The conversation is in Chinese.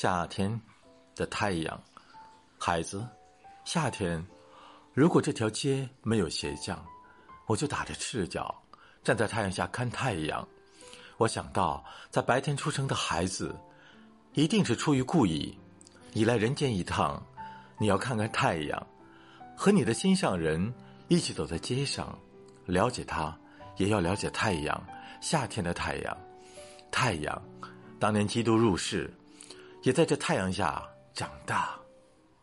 夏天的太阳，孩子，夏天，如果这条街没有鞋匠，我就打着赤脚站在太阳下看太阳。我想到，在白天出生的孩子，一定是出于故意。你来人间一趟，你要看看太阳，和你的心上人一起走在街上，了解他，也要了解太阳，夏天的太阳，太阳，当年基督入世。也在这太阳下长大。